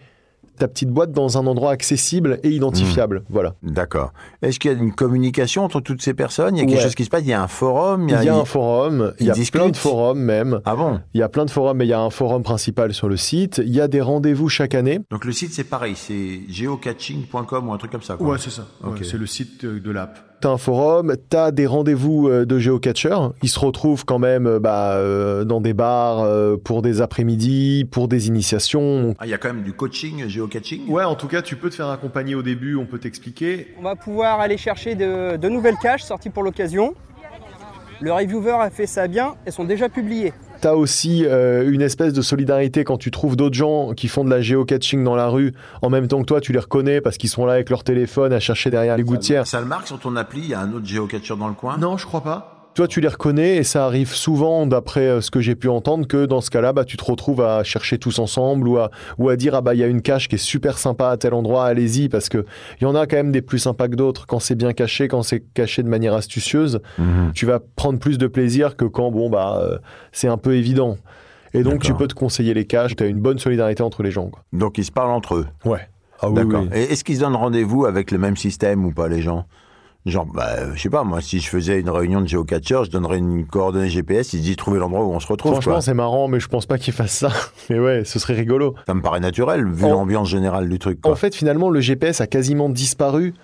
C: ta petite boîte dans un endroit accessible et identifiable. Voilà.
B: D'accord. Est-ce qu'il y a une communication entre toutes ces personnes? Il y a quelque
C: Ouais.
B: chose qui se passe? Il y a un forum?
C: Il y a un forum, il y a plein de forums même.
B: Ah bon?
C: Il y a plein de forums, mais il y a un forum principal sur le site. Il y a des rendez-vous chaque année.
B: Donc le site c'est pareil, c'est geocaching.com ou un truc comme ça. Quoi.
D: Ouais, c'est ça. Ouais, c'est le site euh, de l'app.
C: T'as un forum, t'as des rendez-vous euh, de géocatcheurs. Ils se retrouvent quand même euh, bah, euh, dans des bars euh, pour des après-midi, pour des initiations.
B: Ah, il y a quand même du coaching géocaching?
C: Ouais, en tout cas, tu peux te faire accompagner au début, on peut t'expliquer.
M: On va pouvoir aller chercher de, de nouvelles caches sorties pour l'occasion. Le reviewer a fait ça bien, elles sont déjà publiées.
C: T'as aussi euh, une espèce de solidarité quand tu trouves d'autres gens qui font de la géocaching dans la rue en même temps que toi, tu les reconnais parce qu'ils sont là avec leur téléphone à chercher derrière les gouttières.
B: Ça le marque sur ton appli, il y a un autre géocatcher dans le coin?
C: Non, je crois pas. Toi, tu les reconnais et ça arrive souvent, d'après euh, ce que j'ai pu entendre, que dans ce cas-là, bah, tu te retrouves à chercher tous ensemble ou à, ou à dire ah bah il y a une cache qui est super sympa à tel endroit, allez-y parce que il y en a quand même des plus sympas que d'autres quand c'est bien caché, quand c'est caché de manière astucieuse.
B: Mhm.
C: Tu vas prendre plus de plaisir que quand bon bah euh, c'est un peu évident. Et donc tu peux te conseiller les caches. Tu as une bonne solidarité entre les gens. Quoi.
B: Donc ils se parlent entre eux
C: Ouais. Ah oui,
B: D'accord.
C: oui.
B: Et est-ce qu'ils se donnent rendez-vous avec le même système ou pas les gens? Genre, bah, euh, je sais pas, moi, si je faisais une réunion de géocatchers, je donnerais une coordonnée GPS, ils se disent trouver l'endroit où on se retrouve.
C: Franchement, c'est marrant, mais je pense pas qu'ils fassent ça. Mais ouais, ce serait rigolo.
B: Ça me paraît naturel, vu
C: En-
B: l'ambiance générale du truc. quoi.
C: En fait, finalement, le GPS a quasiment disparu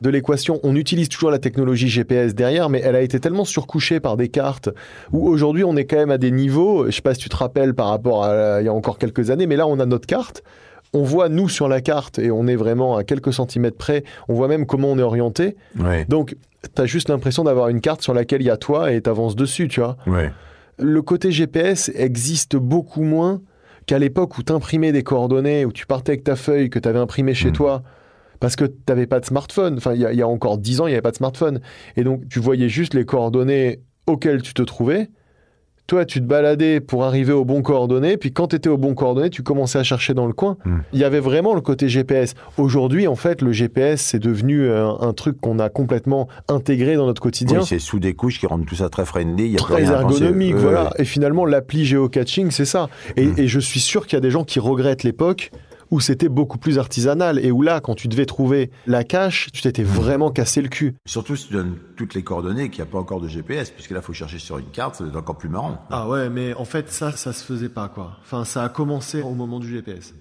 C: de l'équation. On utilise toujours la technologie GPS derrière, mais elle a été tellement surcouchée par des cartes où aujourd'hui on est quand même à des niveaux, je sais pas si tu te rappelles par rapport à il y a encore quelques années, mais là on a notre carte. On voit nous sur la carte et on est vraiment à quelques centimètres près. On voit même comment on est orienté.
B: Ouais.
C: Donc, tu as juste l'impression d'avoir une carte sur laquelle il y a toi et tu avances dessus, tu vois.
B: Ouais.
C: Le côté GPS existe beaucoup moins qu'à l'époque où tu imprimais des coordonnées, où tu partais avec ta feuille que tu avais imprimée chez toi. Parce que tu n'avais pas de smartphone. Enfin, il y, y a encore 10 ans, il n'y avait pas de smartphone. Et donc, tu voyais juste les coordonnées auxquelles tu te trouvais. Toi, tu te baladais pour arriver aux bons coordonnées. Puis quand tu étais aux bons coordonnées, tu commençais à chercher dans le coin. Il y avait vraiment le côté GPS. Aujourd'hui, en fait, le GPS, c'est devenu euh, un truc qu'on a complètement intégré dans notre quotidien.
B: Oui, c'est sous des couches qui rendent tout ça très friendly. Il y a plus
C: très
B: rien
C: ergonomique, voilà. Et finalement, l'appli géocaching, c'est ça. Et, et je suis sûr qu'il y a des gens qui regrettent l'époque où c'était beaucoup plus artisanal et où là, quand tu devais trouver la cache, tu t'étais vraiment cassé le cul.
B: Surtout si tu donnes toutes les coordonnées et qu'il n'y a pas encore de GPS, puisque là, il faut chercher sur une carte, c'est encore plus marrant.
C: Ah ouais, mais en fait, ça, ça se faisait pas, quoi. Enfin, ça a commencé au moment du GPS.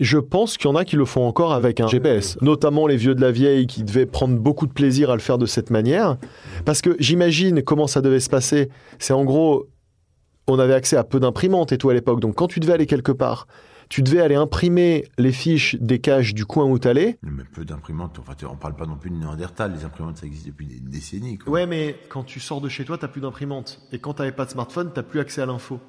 C: Je pense qu'il y en a qui le font encore avec un GPS, notamment les vieux de la vieille qui devaient prendre beaucoup de plaisir à le faire de cette manière. Parce que j'imagine comment ça devait se passer. C'est en gros, on avait accès à peu d'imprimantes et tout à l'époque. Donc quand tu devais aller quelque part, tu devais aller imprimer les fiches des caches du coin où t'allais.
B: Mais peu d'imprimantes, enfin, tu- on parle pas non plus de Néandertal, les imprimantes, ça existe depuis des décennies. quoi.
C: Ouais, mais quand tu sors de chez toi, t'as plus d'imprimante. Et quand t'avais pas de smartphone, t'as plus accès à l'info.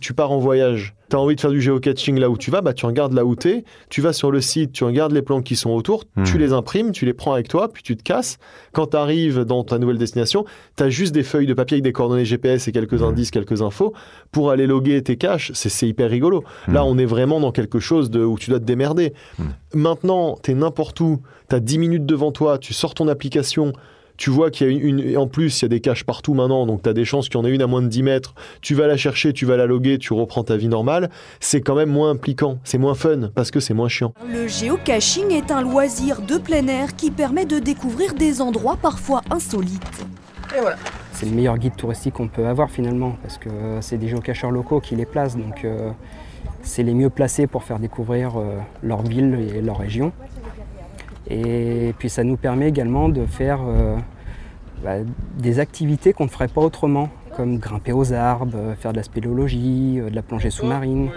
C: Tu pars en voyage, t'as envie de faire du géocaching là où tu vas, bah tu regardes là où t'es, tu vas sur le site, tu regardes les plans qui sont autour, tu les imprimes, tu les prends avec toi, puis tu te casses. Quand t'arrives dans ta nouvelle destination, t'as juste des feuilles de papier avec des coordonnées GPS et quelques indices, quelques infos pour aller loguer tes caches. C'est hyper rigolo. Là, on est vraiment dans quelque chose de, où tu dois te démerder. Maintenant, t'es n'importe où, t'as 10 minutes devant toi, tu sors ton application, tu vois qu'il y a une, une- en plus, il y a des caches partout maintenant, donc tu as des chances qu'il y en ait une à moins de 10 mètres. Tu vas la chercher, tu vas la loguer, tu reprends ta vie normale. C'est quand même moins impliquant, c'est moins fun parce que c'est moins chiant.
J: Le géocaching est un loisir de plein air qui permet de découvrir des endroits parfois insolites.
M: Et voilà. C'est le meilleur guide touristique qu'on peut avoir finalement, parce que euh, c'est des géocacheurs locaux qui les placent, donc euh, c'est les mieux placés pour faire découvrir euh, leur ville et leur région. Et puis ça nous permet également de faire euh, bah, des activités qu'on ne ferait pas autrement, comme grimper aux arbres, faire de la spéléologie, euh, de la plongée sous-marine.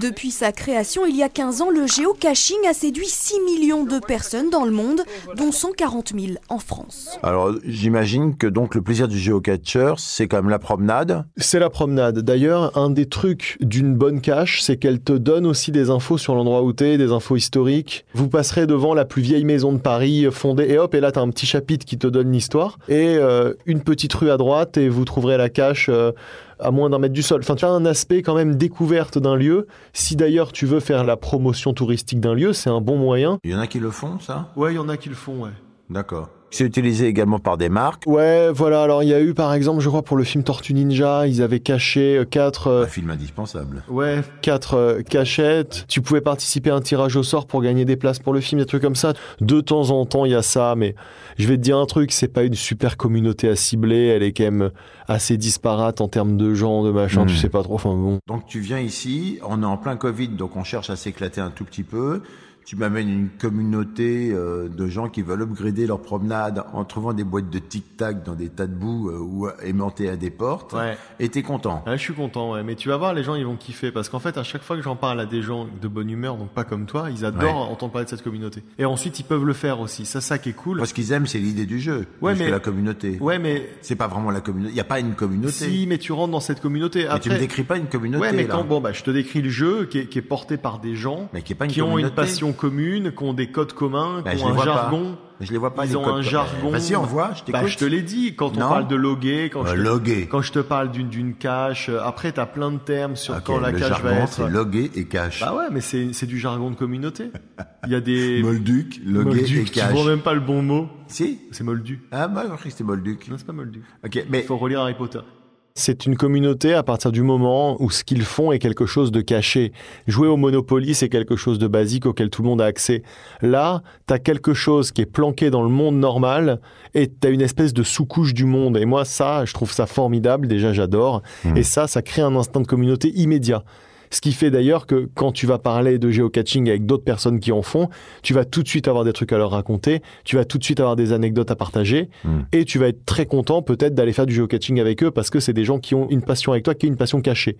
J: Depuis sa création il y a 15 ans, le géocaching a séduit 6 millions de personnes dans le monde, dont 140 000 en France.
B: Alors, j'imagine que donc le plaisir du géocatcher, c'est quand même la promenade.
C: C'est la promenade. D'ailleurs, un des trucs d'une bonne cache, c'est qu'elle te donne aussi des infos sur l'endroit où t'es, des infos historiques. Vous passerez devant la plus vieille maison de Paris euh, fondée, et hop, et là t'as un petit chapitre qui te donne l'histoire, et euh, une petite rue à droite, et vous trouverez la cache euh, à moins d'un mètre du sol. Enfin, tu as un aspect quand même découverte d'un lieu. Si d'ailleurs tu veux faire la promotion touristique d'un lieu, c'est un bon moyen.
B: Il y en a qui le font, ça?
C: Ouais, il y en a qui le font, ouais.
B: D'accord. C'est utilisé également par des marques.
C: Ouais, voilà. Alors, il y a eu, par exemple, je crois, pour le film Tortue Ninja, ils avaient caché euh, quatre. euh,
B: Un film indispensable.
C: Ouais, quatre euh, cachettes. Tu pouvais participer à un tirage au sort pour gagner des places pour le film, des trucs comme ça. De temps en temps, il y a ça, mais je vais te dire un truc, c'est pas une super communauté à cibler. Elle est quand même assez disparate en termes de gens, de machin.
B: Mm.
C: Tu sais pas trop. Enfin bon.
B: Donc tu viens ici, on est en plein Covid, donc on cherche à s'éclater un tout petit peu. Tu m'amènes une communauté euh, de gens qui veulent upgrader leur promenade en trouvant des boîtes de tic-tac dans des tas de boue euh, ou aimantés à des portes.
C: Ouais.
B: Et t'es content.
C: Ouais, je suis content, ouais. Mais tu vas voir, les gens, ils vont kiffer. Parce qu'en fait, à chaque fois que j'en parle à des gens de bonne humeur, donc pas comme toi, ils adorent entendre parler de cette communauté. Et ensuite, ils peuvent le faire aussi. Ça, ça qui est cool.
B: Moi, ce qu'ils aiment, c'est l'idée du jeu,
C: Ouais,
B: plus
C: mais-
B: que la communauté.
C: Ouais, mais
B: C'est pas vraiment la communauté. Il n'y a pas une communauté.
C: Si, mais tu rentres dans cette communauté.
B: Mais
C: Après,
B: tu me décris pas une communauté.
C: Ouais, mais
B: là.
C: quand bon, bah, je te décris le jeu qui est, qui est porté par des gens
B: Mais qui est pas une
C: qui ont une passion commune, qui ont des codes communs,
B: Bah,
C: qui ont un jargon.
B: Mais je les vois pas,
C: Ils
B: les
C: ont
B: codes.
C: un jargon.
B: vas-y, envoie, je t'écoute.
C: Bah, je te l'ai dit quand
B: Non.
C: on parle de loguer, quand
B: Euh,
C: je te,
B: loguer.
C: quand je te parle d'une d'une cache. euh, Après, t'as plein de termes sur quand la
B: le
C: cache
B: jargon,
C: va être.
B: c'est loguer et cache.
C: Bah ouais, mais c'est c'est du jargon de communauté. Il y a des
B: Molduc, loguer
C: Molduc,
B: et
C: Tu
B: cache.
C: vois même pas le bon mot.
B: Si
C: C'est moldu.
B: Ah, bah, je croyais que c'était Molduc.
C: Non, c'est pas moldu.
B: Ok, mais
C: Il faut relire Harry Potter. C'est une communauté à partir du moment où ce qu'ils font est quelque chose de caché. Jouer au Monopoly, c'est quelque chose de basique auquel tout le monde a accès. Là, t'as quelque chose qui est planqué dans le monde normal et t'as une espèce de sous-couche du monde. Et moi, ça, je trouve ça formidable. Déjà, j'adore.
B: Hmm.
C: Et ça, ça crée un instinct de communauté immédiat. Ce qui fait d'ailleurs que quand tu vas parler de géocaching avec d'autres personnes qui en font, tu vas tout de suite avoir des trucs à leur raconter, tu vas tout de suite avoir des anecdotes à partager,
B: Hmm.
C: et tu vas être très content peut-être d'aller faire du géocaching avec eux parce que c'est des gens qui ont une passion avec toi, qui est une passion cachée.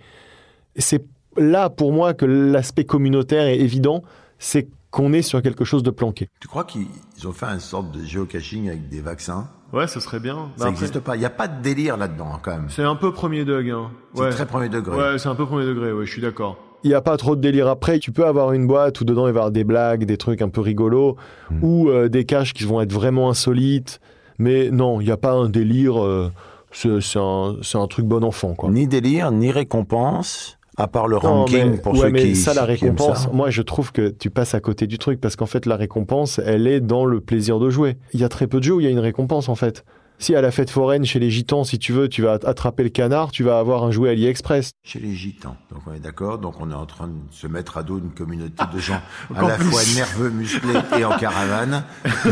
C: C'est là pour moi que l'aspect communautaire est évident, c'est qu'on est sur quelque chose de planqué.
B: Tu crois qu'ils ont fait une sorte de géocaching avec des vaccins?
C: Ouais, ce serait bien.
B: Ça n'existe pas. Il n'y a pas de délire là-dedans, quand même.
C: C'est un peu premier degré. Hein.
B: C'est très premier degré.
C: Ouais, c'est un peu premier degré, ouais, je suis d'accord. Il n'y a pas trop de délire après. Tu peux avoir une boîte où dedans il va y avoir des blagues, des trucs un peu rigolos,
B: Hmm.
C: ou euh, des caches qui vont être vraiment insolites. Mais non, il n'y a pas un délire. euh, c'est un, c'est un truc bon enfant, quoi.
B: Ni délire, ni récompense, à part le
C: Non,
B: ranking
C: mais-
B: pour
C: ouais,
B: ceux
C: mais
B: qui
C: ça, la récompense,
B: ça.
C: moi je trouve que tu passes à côté du truc parce qu'en fait la récompense, elle est dans le plaisir de jouer. Il y a très peu de jeux où il y a une récompense en fait. Si à la fête foraine chez les gitans, si tu veux, tu vas attraper le canard, tu vas avoir un jouet AliExpress.
B: Chez les gitans. Donc on est d'accord. Donc on est en train de se mettre à dos une communauté de gens à la
C: plus.
B: fois nerveux, musclés et en caravane.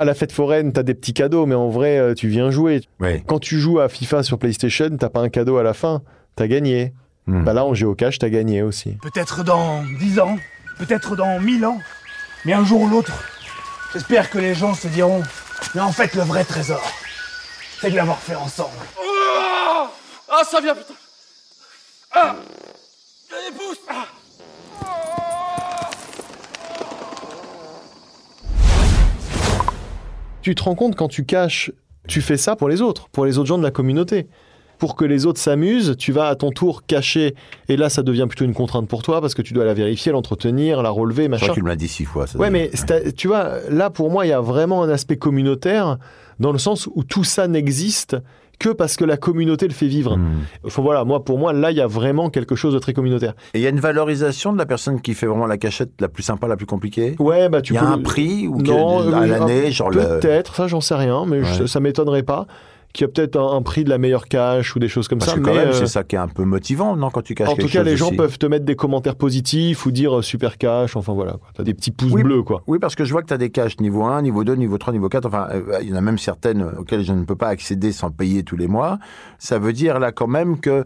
C: À la fête foraine, t'as des petits cadeaux, mais en vrai, euh, tu viens jouer.
B: Ouais.
C: Quand tu joues à FIFA sur PlayStation, t'as pas un cadeau à la fin, t'as gagné. Bah là, en géocache, t'as gagné aussi.
G: Peut-être dans 10 ans, peut-être dans 1000 ans, mais un jour ou l'autre, j'espère que les gens se diront Mais en fait, le vrai trésor, c'est de l'avoir fait ensemble.
F: Ah, Ah, ça vient, putain Ah Allez, pousse Ah
C: Tu te rends compte quand tu caches, tu fais ça pour les autres, pour les autres gens de la communauté. Pour que les autres s'amusent, tu vas à ton tour cacher. Et là, ça devient plutôt une contrainte pour toi parce que tu dois la vérifier, l'entretenir, la relever,
B: Je
C: machin.
B: crois qu'il me l'a dit six fois. Ça
C: Ouais, mais tu vois, là, pour moi, il y a vraiment un aspect communautaire dans le sens où tout ça n'existe que parce que la communauté le fait vivre.
B: Hmm.
C: Voilà, moi, pour moi, là, il y a vraiment quelque chose de très communautaire.
B: Et il y a une valorisation de la personne qui fait vraiment la cachette la plus sympa, la plus compliquée?
C: Ouais, bah tu
B: Il y a
C: peux
B: un prix ou
C: non,
B: à l'année,
C: un-
B: genre le-
C: peut-être, ça j'en sais rien, mais je-
B: Ouais.
C: ça m'étonnerait pas qu'il y a peut-être un, un prix de la meilleure cache ou des choses comme
B: Parce
C: ça.
B: que quand
C: mais,
B: même,
C: euh,
B: c'est ça qui est un peu motivant, non, quand tu caches
C: en tout
B: quelque
C: cas,
B: chose
C: les gens
B: aussi.
C: peuvent te mettre des commentaires positifs ou dire euh, super cash, enfin voilà, quoi. t'as des petits pouces
B: Oui,
C: bleus quoi.
B: Oui, parce que je vois que tu as des caches niveau 1, niveau 2, niveau 3, niveau 4. Enfin, euh, il y en a même certaines auxquelles je ne peux pas accéder sans payer tous les mois. Ça veut dire là quand même que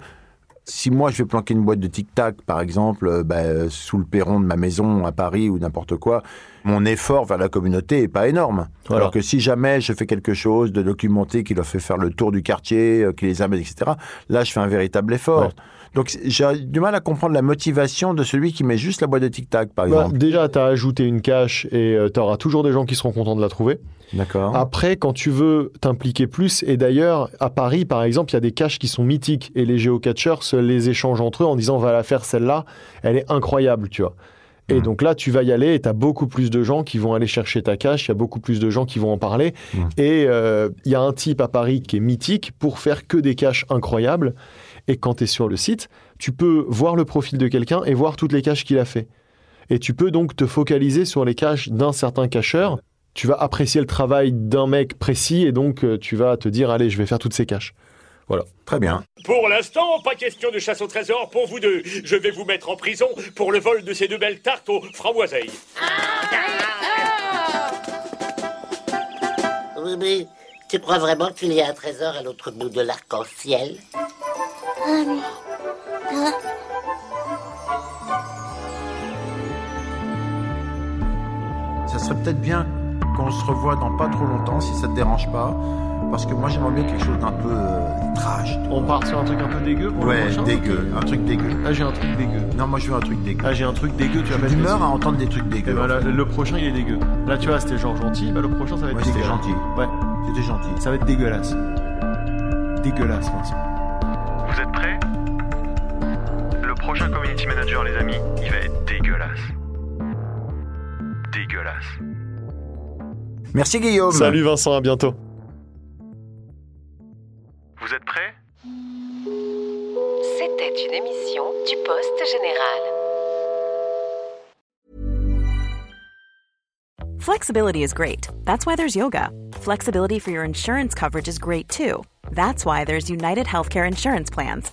B: si moi je vais planquer une boîte de tic-tac, par exemple, euh, bah, sous le perron de ma maison à Paris ou n'importe quoi, mon effort vers la communauté est pas énorme.
C: Voilà.
B: Alors que si jamais je fais quelque chose de documenté qui leur fait faire le tour du quartier, euh, qui les amène, etc., là je fais un véritable effort.
C: Ouais.
B: Donc j'ai du mal à comprendre la motivation de celui qui met juste la boîte de tic-tac, par
C: Bah,
B: exemple.
C: déjà, tu as ajouté une cache et tu auras toujours des gens qui seront contents de la trouver.
B: D'accord.
C: Après, quand tu veux t'impliquer plus, et d'ailleurs, à Paris, par exemple, il y a des caches qui sont mythiques et les géocacheurs se les échangent entre eux en disant on va la faire celle-là, elle est incroyable, tu vois. Et donc là, tu vas y aller et tu as beaucoup plus de gens qui vont aller chercher ta cache, il y a beaucoup plus de gens qui vont en parler. Et euh, il y a un type à Paris qui est mythique pour faire que des caches incroyables. Et quand tu es sur le site, tu peux voir le profil de quelqu'un et voir toutes les caches qu'il a fait. Et tu peux donc te focaliser sur les caches d'un certain cacheur. Tu vas apprécier le travail d'un mec précis et donc euh, tu vas te dire allez, je vais faire toutes ces caches. Voilà.
B: Très bien.
N: Pour l'instant, pas question de chasse au trésor pour vous deux. Je vais vous mettre en prison pour le vol de ces deux belles tartes aux framboiseilles.
O: Oui, mais tu crois vraiment qu'il y a un trésor à l'autre bout de l'arc-en-ciel?
B: Ça serait peut-être bien qu'on se revoie dans pas trop longtemps, si ça te dérange pas. Parce que moi, j'aimerais bien quelque chose d'un peu euh, trash.
C: On part sur un truc un peu dégueu pour le
B: Ouais,
C: prochain
B: dégueu. Un truc dégueu.
C: Ah, j'ai un truc dégueu.
B: Non, moi, je veux un truc dégueu.
C: Ah, j'ai un truc dégueu, tu vas pas
B: d'humeur à entendre des trucs dégueux.
C: ben, là, le prochain, il est dégueu. Là, tu vois, c'était genre gentil, bah, le prochain, ça va être
B: Ouais, c'était
C: dégueulasse.
B: gentil.
C: Ouais.
B: C'était gentil.
C: Ça va être dégueulasse. Dégueulasse, Vincent.
D: Manager, les amis, il va être dégueulasse. Dégueulasse.
B: Merci, Guillaume.
C: Salut Vincent, à bientôt.
D: Vous êtes prêts?
P: C'était une émission du Poste Général.
Q: Flexibility is great. That's why there's yoga. Flexibility for your insurance coverage is great too. That's why there's United Healthcare Insurance Plans.